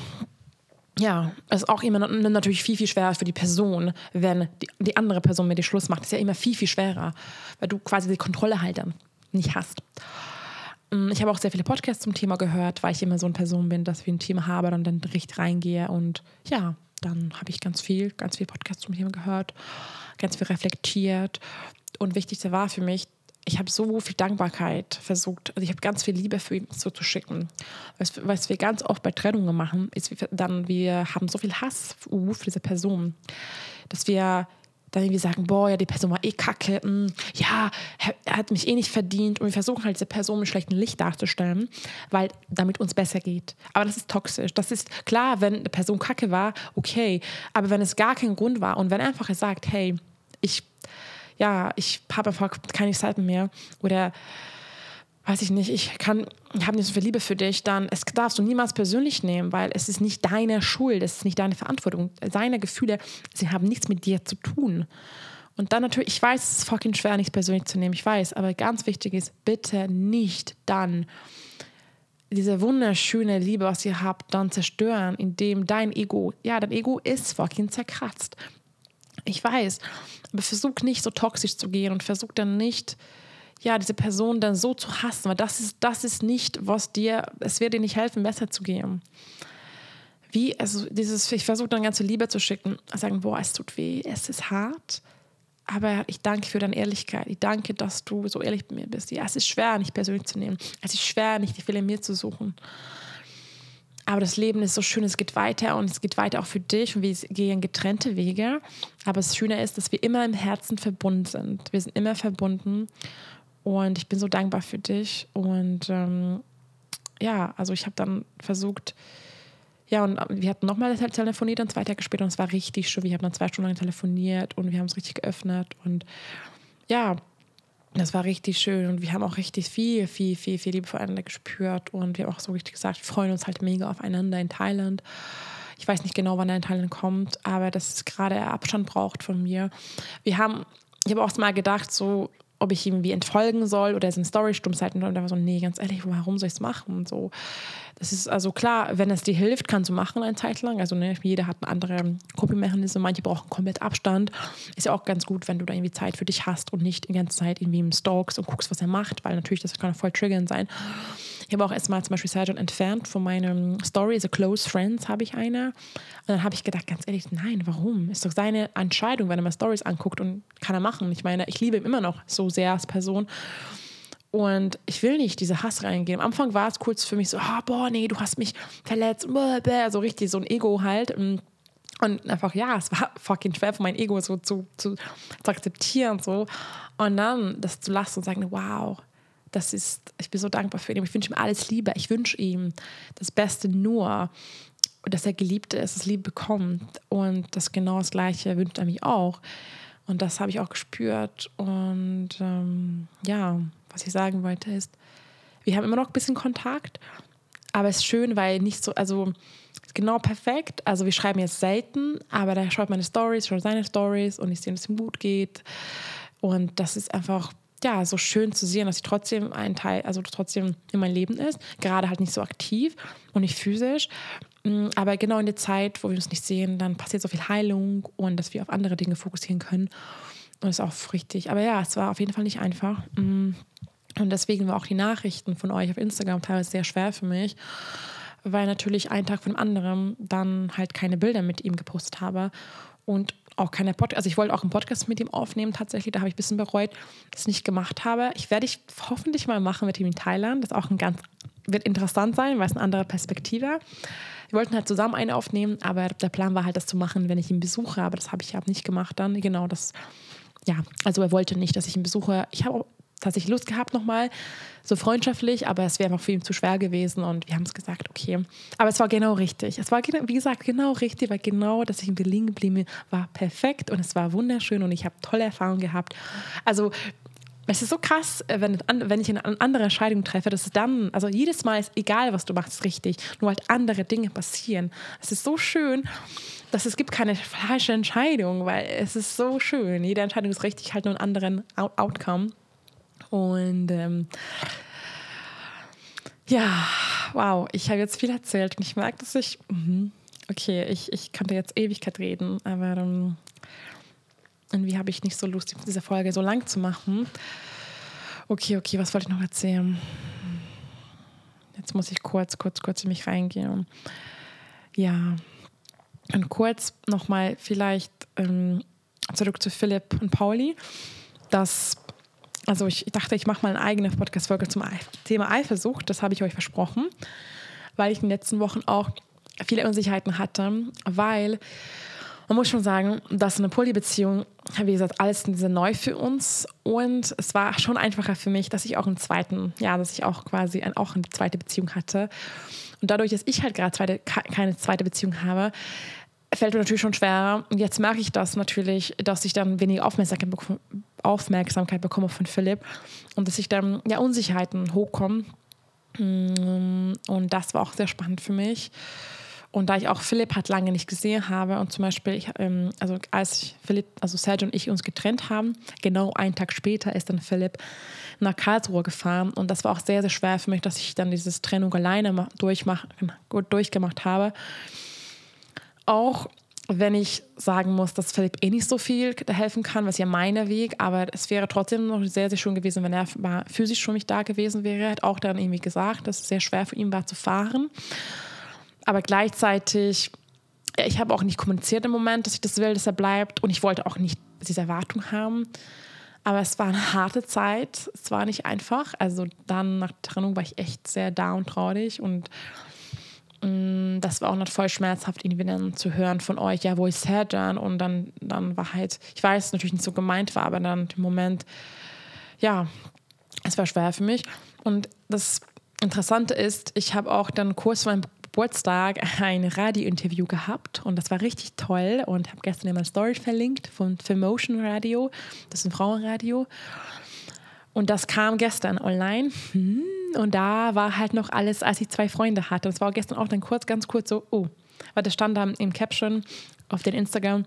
ja, es ist auch immer natürlich viel, viel schwerer für die Person, wenn die, die andere Person mit dir Schluss macht. Es ist ja immer viel, viel schwerer, weil du quasi die Kontrolle halt dann nicht hast. Mm, ich habe auch sehr viele Podcasts zum Thema gehört, weil ich immer so eine Person bin, dass ich ein Thema habe und dann richtig reingehe. Und ja, dann habe ich ganz viel, ganz viel Podcasts zum Thema gehört, ganz viel reflektiert. Und wichtigste war für mich, ich habe so viel Dankbarkeit versucht, also ich habe ganz viel Liebe für ihn so zu schicken. Was, was wir ganz oft bei Trennungen machen, ist dann, wir haben so viel Hass für diese Person, dass wir dann irgendwie sagen, boah, ja, die Person war eh kacke, mh, hm, ja, er hat mich eh nicht verdient und wir versuchen halt diese Person mit schlechtem Licht darzustellen, weil damit uns besser geht. Aber das ist toxisch. Das ist klar, wenn eine Person kacke war, okay, aber wenn es gar kein Grund war und wenn er einfach sagt, hey, ich, ja, ich habe einfach keine Zeit mehr oder weiß ich nicht, ich kann, ich habe nicht so viel Liebe für dich, dann es darfst du niemals persönlich nehmen, weil es ist nicht deine Schuld, es ist nicht deine Verantwortung. Seine Gefühle, sie haben nichts mit dir zu tun. Und dann natürlich, ich weiß, es ist fucking schwer, nichts persönlich zu nehmen, ich weiß, aber ganz wichtig ist, bitte nicht dann diese wunderschöne Liebe, was ihr habt, dann zerstören, indem dein Ego, ja, dein Ego ist fucking zerkratzt. Ich weiß, aber versuch nicht so toxisch zu gehen und versuch dann nicht ja, diese Person dann so zu hassen, weil das ist, das ist nicht, was dir, es wird dir nicht helfen, besser zu gehen. Wie, also dieses, ich versuche dann ganze Liebe zu schicken, sagen, boah, es tut weh, es ist hart, aber ich danke für deine Ehrlichkeit. Ich danke, dass du so ehrlich bei mir bist. Ja, es ist schwer, nicht persönlich zu nehmen. Es ist schwer, nicht die Fehler in mir zu suchen. Aber das Leben ist so schön, es geht weiter und es geht weiter auch für dich und wir gehen getrennte Wege. Aber das Schöne ist, dass wir immer im Herzen verbunden sind. Wir sind immer verbunden und ich bin so dankbar für dich. Und ähm, ja, also ich habe dann versucht, ja, und wir hatten nochmal telefoniert, dann zwei Tage später und es war richtig schön. Wir haben dann zwei Stunden lang telefoniert und wir haben es richtig geöffnet und ja, das war richtig schön und wir haben auch richtig viel, viel, viel, viel Liebe voreinander gespürt und wir haben auch so richtig gesagt, wir freuen uns halt mega aufeinander in Thailand. Ich weiß nicht genau, wann er in Thailand kommt, aber dass es gerade Abstand braucht von mir. Wir haben, ich habe auch mal gedacht, so, ob ich ihm wie entfolgen soll oder seine Story stumm halten Und er war so, nee, ganz ehrlich, warum soll ich es machen? Und so. Das ist also klar, wenn es dir hilft, kannst du machen eine Zeit lang. Also ne, jeder hat einen anderen Coping-Mechanismus, manche brauchen komplett Abstand. Ist ja auch ganz gut, wenn du da irgendwie Zeit für dich hast und nicht die ganze Zeit irgendwie im Stalks und guckst, was er macht, weil natürlich das kann voll triggernd sein. Ich habe auch erstmal zum Beispiel Sergeant entfernt von meinem Story, also Close Friends habe ich eine. Und dann habe ich gedacht, ganz ehrlich, nein, warum? Ist doch seine Entscheidung, wenn er mal Stories anguckt und kann er machen. Ich meine, ich liebe ihn immer noch so sehr als Person. Und ich will nicht diese Hass reingehen. Am Anfang war es kurz für mich so, oh, boah, nee, du hast mich verletzt. So richtig so ein Ego halt. Und einfach, ja, es war fucking schwer für mein Ego so zu, zu, zu akzeptieren. So. Und dann das zu lassen und sagen, wow, das ist, ich bin so dankbar für ihn. Ich wünsche ihm alles Liebe. Ich wünsche ihm das Beste nur, dass er geliebt ist, dass Liebe bekommt. Und das genau das Gleiche wünscht er mich auch. Und das habe ich auch gespürt. Und ähm, ja, was ich sagen wollte ist, wir haben immer noch ein bisschen Kontakt, aber es ist schön, weil nicht so, also genau perfekt. Also wir schreiben jetzt selten, aber da schaut meine Stories, schaut seine Stories und ich sehe, dass es ihm gut geht. Und das ist einfach ja, so schön zu sehen, dass sie trotzdem ein Teil, also trotzdem in meinem Leben ist. Gerade halt nicht so aktiv und nicht physisch. Mm, aber genau in der Zeit, wo wir uns nicht sehen, dann passiert so viel Heilung und dass wir auf andere Dinge fokussieren können. Und das ist auch richtig. Aber ja, es war auf jeden Fall nicht einfach. Mm, und deswegen war auch die Nachrichten von euch auf Instagram teilweise sehr schwer für mich, weil natürlich einen Tag von dem anderen dann halt keine Bilder mit ihm gepostet habe. Und auch keine Podcast, also ich wollte auch einen Podcast mit ihm aufnehmen tatsächlich, da habe ich ein bisschen bereut, dass ich nicht gemacht habe. Ich werde ich hoffentlich mal machen mit ihm in Thailand, das auch ein ganz, wird interessant sein, weil es eine andere Perspektive. Wir wollten halt zusammen eine aufnehmen, aber der Plan war halt, das zu machen, wenn ich ihn besuche, aber das habe ich ja nicht gemacht dann. Genau, das, ja, also er wollte nicht, dass ich ihn besuche. Ich habe tatsächlich Lust gehabt nochmal, so freundschaftlich, aber es wäre einfach für ihn zu schwer gewesen und wir haben es gesagt, okay. Aber es war genau richtig. Es war, wie gesagt, genau richtig, weil genau, dass ich in Berlin geblieben war perfekt und es war wunderschön und ich habe tolle Erfahrungen gehabt. Also es ist so krass, äh, wenn, wenn ich eine andere Entscheidung treffe, dass es dann, also jedes Mal ist egal, was du machst, richtig, nur halt andere Dinge passieren. Es ist so schön, dass es gibt keine falsche Entscheidung, weil es ist so schön. Jede Entscheidung ist richtig, halt nur einen anderen Outcome. Und ähm, ja, wow, ich habe jetzt viel erzählt und ich merke, dass ich, mh, okay, ich, ich könnte jetzt Ewigkeit reden, aber ähm, irgendwie habe ich nicht so Lust, diese Folge so lang zu machen. Okay, okay, was wollte ich noch erzählen? Jetzt muss ich kurz, kurz, kurz in mich reingehen. Ja, und kurz nochmal vielleicht ähm, zurück zu Philipp und Pauli. Das also ich dachte, ich mache mal eine eigene Podcast-Folge zum Thema Eifersucht. Das habe ich euch versprochen, weil ich in den letzten Wochen auch viele Unsicherheiten hatte, weil man muss schon sagen, dass eine Polybeziehung, wie gesagt, alles sehr neu für uns und es war schon einfacher für mich, dass ich auch einen zweiten, ja, dass ich auch quasi ein, auch eine zweite Beziehung hatte. Und dadurch, dass ich halt gerade keine zweite Beziehung habe, fällt mir natürlich schon schwer. Jetzt merke ich das natürlich, dass ich dann weniger Aufmerksamkeit, bekomme, Aufmerksamkeit bekomme von Philipp und dass ich dann ja Unsicherheiten hochkommen. Mm, und das war auch sehr spannend für mich. Und da ich auch Philipp halt lange nicht gesehen habe und zum Beispiel, ich, ähm, also als Philipp, also Sergio und ich uns getrennt haben, genau einen Tag später ist dann Philipp nach Karlsruhe gefahren und das war auch sehr, sehr schwer für mich, dass ich dann diese Trennung alleine durchmach, durchgemacht habe auch wenn ich sagen muss, dass Philipp eh nicht so viel helfen kann, was ja mein Weg, aber es wäre trotzdem noch sehr, sehr schön gewesen, wenn er physisch schon nicht da gewesen wäre. Er hat auch dann irgendwie gesagt, dass es sehr schwer für ihn war zu fahren. Aber gleichzeitig, ich habe auch nicht kommuniziert im Moment, dass ich das will, dass er bleibt und ich wollte auch nicht diese Erwartung haben. Aber es war eine harte Zeit, es war nicht einfach. Also dann nach der Trennung war ich echt sehr down traurig und das war auch noch voll schmerzhaft, irgendwie dann zu hören von euch, ja, wo ist Serjan? Und dann, dann war halt, ich weiß, natürlich nicht so gemeint war, aber dann im Moment, ja, es war schwer für mich. Und das Interessante ist, ich habe auch dann kurz vor meinem Geburtstag ein Radiointerview gehabt und das war richtig toll und habe gestern in meiner Story verlinkt von Filmotion Radio, das ist ein Frauenradio. Und das kam gestern online. Hm und da war halt noch alles, als ich zwei Freunde hatte. Das war gestern auch dann kurz, ganz kurz so, oh, weil da stand da im Caption auf den Instagram,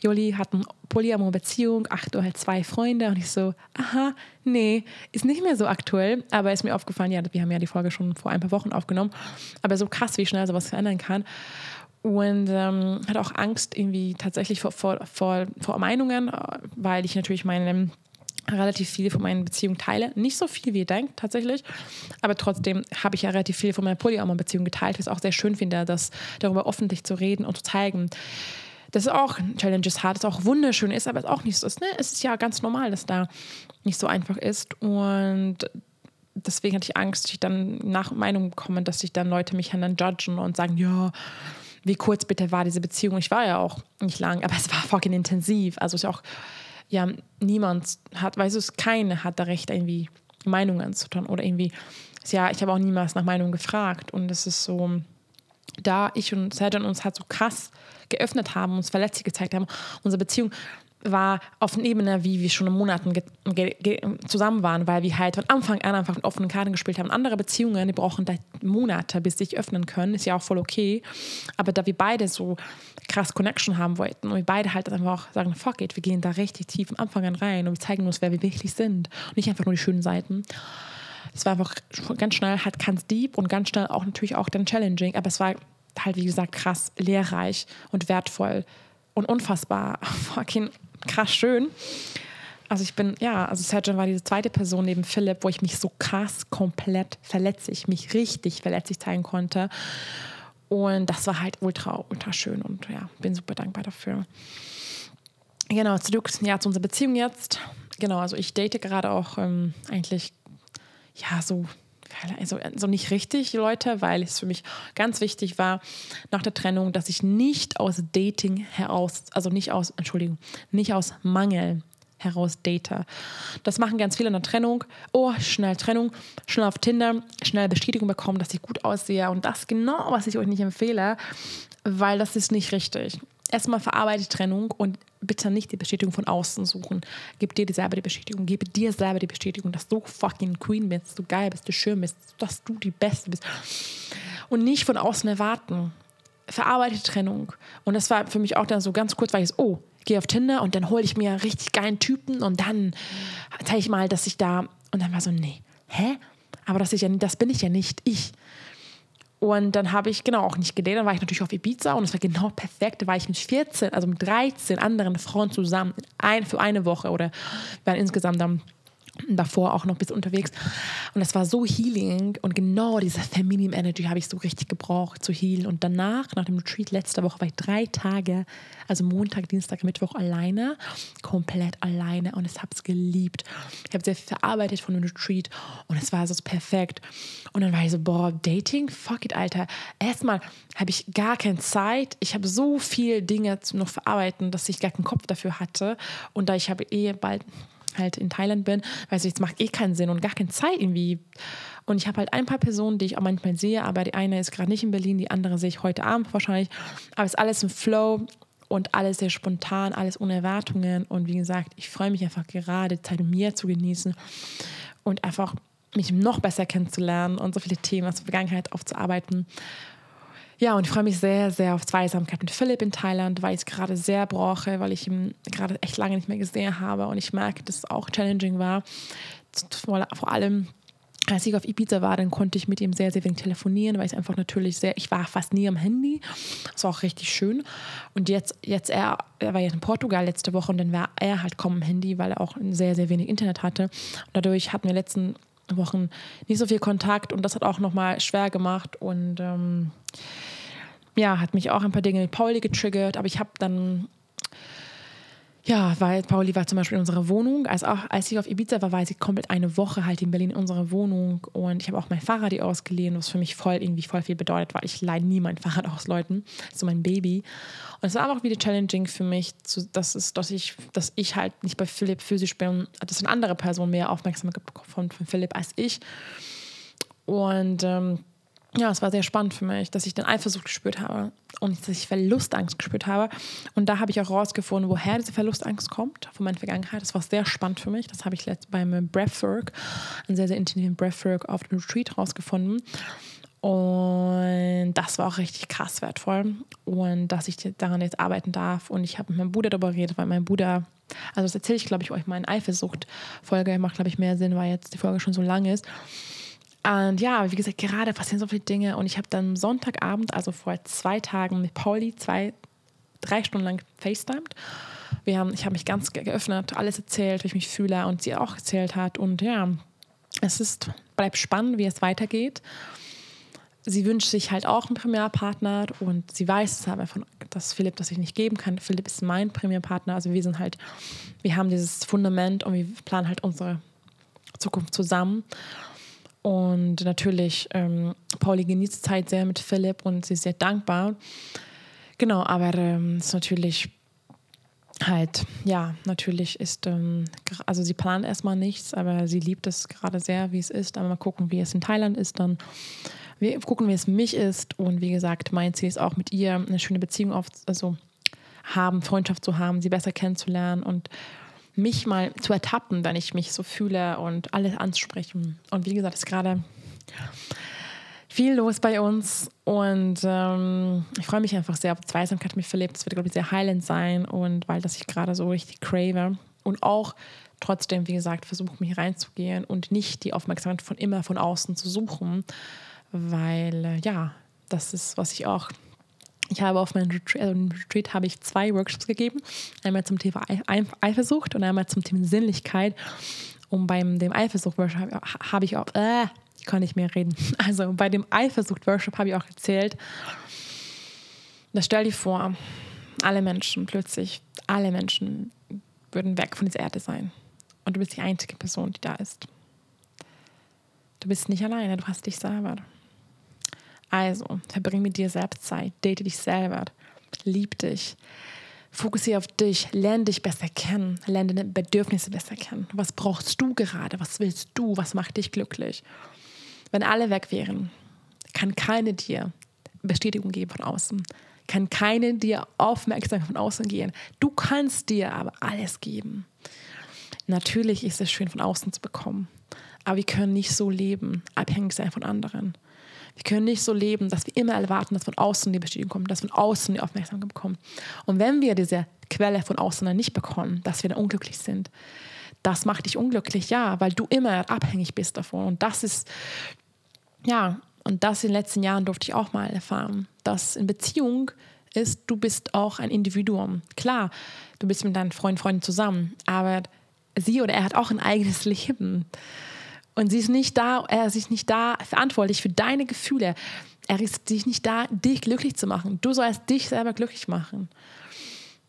Joli hat eine Polyamor-Beziehung, ach, du halt zwei Freunde. Und ich so, aha, nee, ist nicht mehr so aktuell. Aber ist mir aufgefallen, ja, wir haben ja die Folge schon vor ein paar Wochen aufgenommen. Aber so krass, wie schnell sowas verändern kann. Und ähm, hatte auch Angst irgendwie tatsächlich vor, vor, vor, vor Meinungen, weil ich natürlich meine relativ viel von meinen Beziehungen teile. Nicht so viel, wie ihr denkt, tatsächlich. Aber trotzdem habe ich ja relativ viel von meiner Polyamor-Beziehung geteilt, was ich auch sehr schön finde, das darüber öffentlich zu reden und zu zeigen. Das ist auch Challenges hart, das auch wunderschön ist, aber es auch nicht so ist. Ne? Es ist ja ganz normal, dass da nicht so einfach ist. Und deswegen hatte ich Angst, dass ich dann nach Meinung bekomme, dass sich dann Leute mich dann judgen und sagen, ja, wie kurz bitte war diese Beziehung? Ich war ja auch nicht lang, aber es war fucking intensiv. Also es ist auch ja, niemand hat, weißt du, keine hat da Recht, irgendwie Meinungen zu tun oder irgendwie, ja, ich habe auch niemals nach Meinung gefragt. Und es ist so, da ich und Serjan uns halt so krass geöffnet haben, uns verletzlich gezeigt haben, unsere Beziehung war auf einer Ebene, wie wir schon in Monaten zusammen waren, weil wir halt von Anfang an einfach mit offenen Karten gespielt haben. Andere Beziehungen, die brauchen da Monate, bis sie sich öffnen können, ist ja auch voll okay. Aber da wir beide so krass Connection haben wollten und wir beide halt einfach sagen, fuck it, wir gehen da richtig tief am Anfang an rein und wir zeigen uns, wer wir wirklich sind und nicht einfach nur die schönen Seiten. Es war einfach ganz schnell halt ganz deep und ganz schnell auch natürlich auch dann challenging, aber es war halt, wie gesagt, krass lehrreich und wertvoll und unfassbar fucking krass schön. Also ich bin, ja, also Sergio war diese zweite Person neben Philipp, wo ich mich so krass komplett verletzlich, mich richtig verletzlich zeigen konnte. Und das war halt ultra, ultra schön und ja, bin super dankbar dafür. Genau, zurück ja, zu unserer Beziehung jetzt. Genau, also ich date gerade auch ähm, eigentlich, ja, so also, also nicht richtig, Leute, weil es für mich ganz wichtig war nach der Trennung, dass ich nicht aus Dating heraus, also nicht aus, Entschuldigung, nicht aus Mangel heraus date. Das machen ganz viele in der Trennung. Oh, schnell Trennung, schnell auf Tinder, schnell Bestätigung bekommen, dass ich gut aussehe. Und das genau, was ich euch nicht empfehle, weil das ist nicht richtig erstmal verarbeite Trennung und bitte nicht die Bestätigung von außen suchen. Gib dir selber die Bestätigung, gebe dir selber die Bestätigung, dass du fucking Queen bist, dass du geil bist, du schön bist, dass du die Beste bist. Und nicht von außen erwarten. Verarbeite Trennung. Und das war für mich auch dann so ganz kurz, weil ich so, oh, gehe auf Tinder und dann hole ich mir richtig geilen Typen und dann zeige ich mal, dass ich da. Und dann war so, nee, hä? Aber das, ist ja, das bin ich ja nicht ich. Und dann habe ich genau auch nicht gedatet. Dann war ich natürlich auf Ibiza und es war genau perfekt. Da war ich mit 14, also mit 13 anderen Frauen zusammen ein, für eine Woche oder waren insgesamt dann davor auch noch bisschen unterwegs. Und das war so healing und genau diese Feminine Energy habe ich so richtig gebraucht zu healen. Und danach, nach dem Retreat letzte Woche, war ich drei Tage, also Montag, Dienstag, Mittwoch alleine, komplett alleine und ich habe es geliebt. Ich habe sehr viel verarbeitet von dem Retreat und es war so perfekt. Und dann war ich so, boah, Dating, fuck it, Alter. Erstmal habe ich gar keine Zeit. Ich habe so viele Dinge noch verarbeiten, dass ich gar keinen Kopf dafür hatte. Und da ich habe eh bald halt in Thailand bin, weiß ich, es macht eh keinen Sinn und gar keine Zeit irgendwie. Und ich habe halt ein paar Personen, die ich auch manchmal sehe, aber die eine ist gerade nicht in Berlin, die andere sehe ich heute Abend wahrscheinlich. Aber es ist alles im Flow und alles sehr spontan, alles ohne Erwartungen. Und wie gesagt, ich freue mich einfach gerade, Zeit mit mir zu genießen und einfach mich noch besser kennenzulernen und so viele Themen aus der Vergangenheit aufzuarbeiten. Ja, und ich freue mich sehr, sehr auf Zweisamkeit mit Philipp in Thailand, weil ich es gerade sehr brauche, weil ich ihn gerade echt lange nicht mehr gesehen habe und ich merke, dass es auch challenging war. Vor allem als ich auf Ibiza war, dann konnte ich mit ihm sehr, sehr wenig telefonieren, weil ich einfach natürlich sehr, ich war fast nie am Handy. Das war auch richtig schön. Und jetzt, jetzt er, er war jetzt in Portugal letzte Woche und dann war er halt kaum am Handy, weil er auch sehr, sehr wenig Internet hatte. Und dadurch hatten wir letzten Wochen nicht so viel Kontakt und das hat auch nochmal schwer gemacht und ähm, ja, hat mich auch ein paar Dinge mit Pauli getriggert, aber ich habe dann ja, weil Pauli war zum Beispiel in unserer Wohnung. Als, auch, als ich auf Ibiza war, war sie komplett eine Woche halt in Berlin in unserer Wohnung. Und ich habe auch mein Fahrrad ihr ausgeliehen, was für mich voll irgendwie voll viel bedeutet, weil ich leihe nie mein Fahrrad aus Leuten. So mein Baby. Und es war einfach wieder challenging für mich, zu, dass, es, dass, ich, dass ich halt nicht bei Philipp physisch bin, dass eine andere Person mehr Aufmerksamkeit bekommt von Philipp als ich. Und ähm, ja, es war sehr spannend für mich, dass ich dann Eifersucht gespürt habe und dass ich Verlustangst gespürt habe. Und da habe ich auch herausgefunden, woher diese Verlustangst kommt von meiner Vergangenheit. Das war sehr spannend für mich. Das habe ich letzt beim Breathwork, einen sehr, sehr intensiven Breathwork auf dem Retreat herausgefunden. Und das war auch richtig krass wertvoll. Und dass ich daran jetzt arbeiten darf. Und ich habe mit meinem Bruder darüber geredet, weil mein Bruder, also das erzähle ich, glaube ich, euch mal in Eifersucht-Folge, macht, glaube ich, mehr Sinn, weil jetzt die Folge schon so lang ist. Und ja, wie gesagt, gerade passieren so viele Dinge. Und ich habe dann Sonntagabend, also vor zwei Tagen, mit Pauli zwei, drei Stunden lang FaceTimed. Wir haben, ich habe mich ganz geöffnet, alles erzählt, wie ich mich fühle und sie auch erzählt hat. Und ja, es ist, bleibt spannend, wie es weitergeht. Sie wünscht sich halt auch einen Primärpartner und sie weiß es aber von, dass Philipp das sich nicht geben kann. Philipp ist mein Primärpartner. Also wir sind halt, wir haben dieses Fundament und wir planen halt unsere Zukunft zusammen. Und natürlich, ähm, Pauli genießt Zeit sehr mit Philipp und sie ist sehr dankbar. Genau, aber ähm, es ist natürlich halt, ja, natürlich ist, ähm, also sie plant erstmal nichts, aber sie liebt es gerade sehr, wie es ist. Aber mal gucken, wie es in Thailand ist dann. Wir gucken, wie es mich ist. Und wie gesagt, mein Ziel ist auch mit ihr eine schöne Beziehung auf, also haben, Freundschaft zu haben, sie besser kennenzulernen und mich mal zu ertappen, wenn ich mich so fühle und alles ansprechen. Und wie gesagt, ist gerade viel los bei uns und ähm, ich freue mich einfach sehr auf Zweisamkeit mit Philipp. Es wird, glaube ich, sehr heilend sein und weil das ich gerade so richtig crave und auch trotzdem, wie gesagt, versuche mich reinzugehen und nicht die Aufmerksamkeit von immer von außen zu suchen, weil äh, ja, das ist, was ich auch ich habe auf meinem Retreat, also Retreat habe ich zwei Workshops gegeben. Einmal zum Thema Eifersucht und einmal zum Thema Sinnlichkeit. Und beim dem Eifersucht-Workshop habe ich auch, äh, ich kann nicht mehr reden. Also bei dem Eifersucht-Workshop habe ich auch erzählt, da stell dir vor, alle Menschen plötzlich, alle Menschen würden weg von dieser Erde sein. Und du bist die einzige Person, die da ist. Du bist nicht alleine, du hast dich selber. Also, verbring mit dir selbst Zeit, date dich selber, lieb dich, fokussiere auf dich, lerne dich besser kennen, lerne deine Bedürfnisse besser kennen. Was brauchst du gerade? Was willst du? Was macht dich glücklich? Wenn alle weg wären, kann keine dir Bestätigung geben von außen, kann keine dir Aufmerksamkeit von außen geben. Du kannst dir aber alles geben. Natürlich ist es schön, von außen zu bekommen, aber wir können nicht so leben, abhängig sein von anderen. Wir können nicht so leben, dass wir immer erwarten, dass von außen die Bestätigung kommt, dass von außen die Aufmerksamkeit kommt. Und wenn wir diese Quelle von außen dann nicht bekommen, dass wir dann unglücklich sind, das macht dich unglücklich, ja, weil du immer abhängig bist davon. Und das ist, ja, und das in den letzten Jahren durfte ich auch mal erfahren, dass in Beziehung ist, du bist auch ein Individuum. Klar, du bist mit deinen Freunden, Freunden zusammen, aber sie oder er hat auch ein eigenes Leben. Und sie ist nicht da, er ist nicht da verantwortlich für deine Gefühle. Er ist sich nicht da, dich glücklich zu machen. Du sollst dich selber glücklich machen.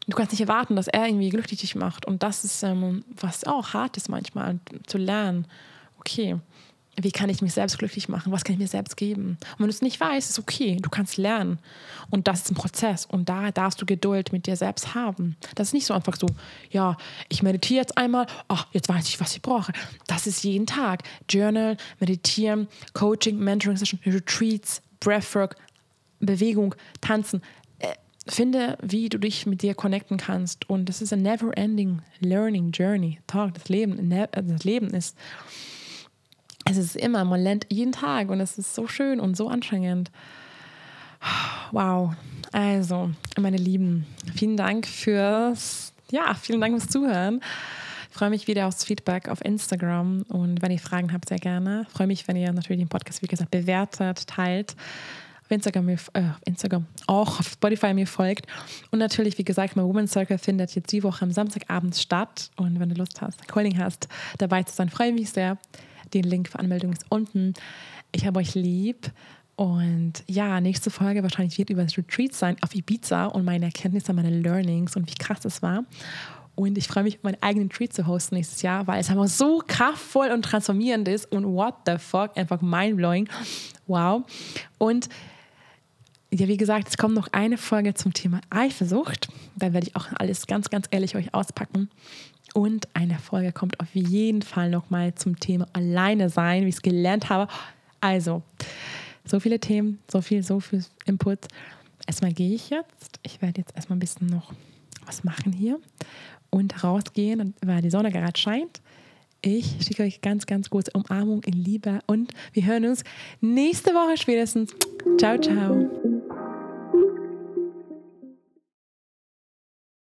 Du kannst nicht erwarten, dass er irgendwie glücklich dich macht. Und das ist, ähm, was auch hart ist manchmal, zu lernen. Okay, wie kann ich mich selbst glücklich machen? Was kann ich mir selbst geben? Und wenn du es nicht weißt, ist okay, du kannst lernen. Und das ist ein Prozess. Und da darfst du Geduld mit dir selbst haben. Das ist nicht so einfach so, ja, ich meditiere jetzt einmal, ach, jetzt weiß ich, was ich brauche. Das ist jeden Tag. Journal, Meditieren, Coaching, Mentoring Session, Retreats, Breathwork, Bewegung, Tanzen. Äh, finde, wie du dich mit dir connecten kannst. Und das ist ein never-ending learning journey. Das Leben, ne, das Leben ist es ist immer, man lernt jeden Tag und es ist so schön und so anstrengend. Wow. Also, meine Lieben, vielen Dank fürs, ja, vielen Dank fürs Zuhören. Ich freue mich wieder aufs Feedback auf Instagram und wenn ihr Fragen habt, sehr gerne. Ich freue mich, wenn ihr natürlich den Podcast, wie gesagt, bewertet, teilt. Auf Instagram, äh, Instagram, auch auf Spotify mir folgt. Und natürlich, wie gesagt, mein Women's Circle findet jetzt die Woche am Samstagabend statt. Und wenn du Lust hast, Calling hast, dabei zu sein, freue ich mich sehr. Den Link für Anmeldung ist unten. Ich habe euch lieb. Und ja, nächste Folge wahrscheinlich wird über das Retreat sein auf Ibiza und meine Erkenntnisse, meine Learnings und wie krass es war. Und ich freue mich, meinen eigenen Retreat zu hosten nächstes Jahr, weil es einfach so kraftvoll und transformierend ist und what the fuck, einfach mindblowing. Wow. Und ja, wie gesagt, es kommt noch eine Folge zum Thema Eifersucht. Da werde ich auch alles ganz, ganz ehrlich euch auspacken. Und eine Folge kommt auf jeden Fall nochmal zum Thema Alleine sein, wie ich es gelernt habe. Also, so viele Themen, so viel, so viel Input. Erstmal gehe ich jetzt. Ich werde jetzt erstmal ein bisschen noch was machen hier und rausgehen, weil die Sonne gerade scheint. Ich schicke euch ganz, ganz große Umarmung in Liebe und wir hören uns nächste Woche spätestens. Ciao, ciao.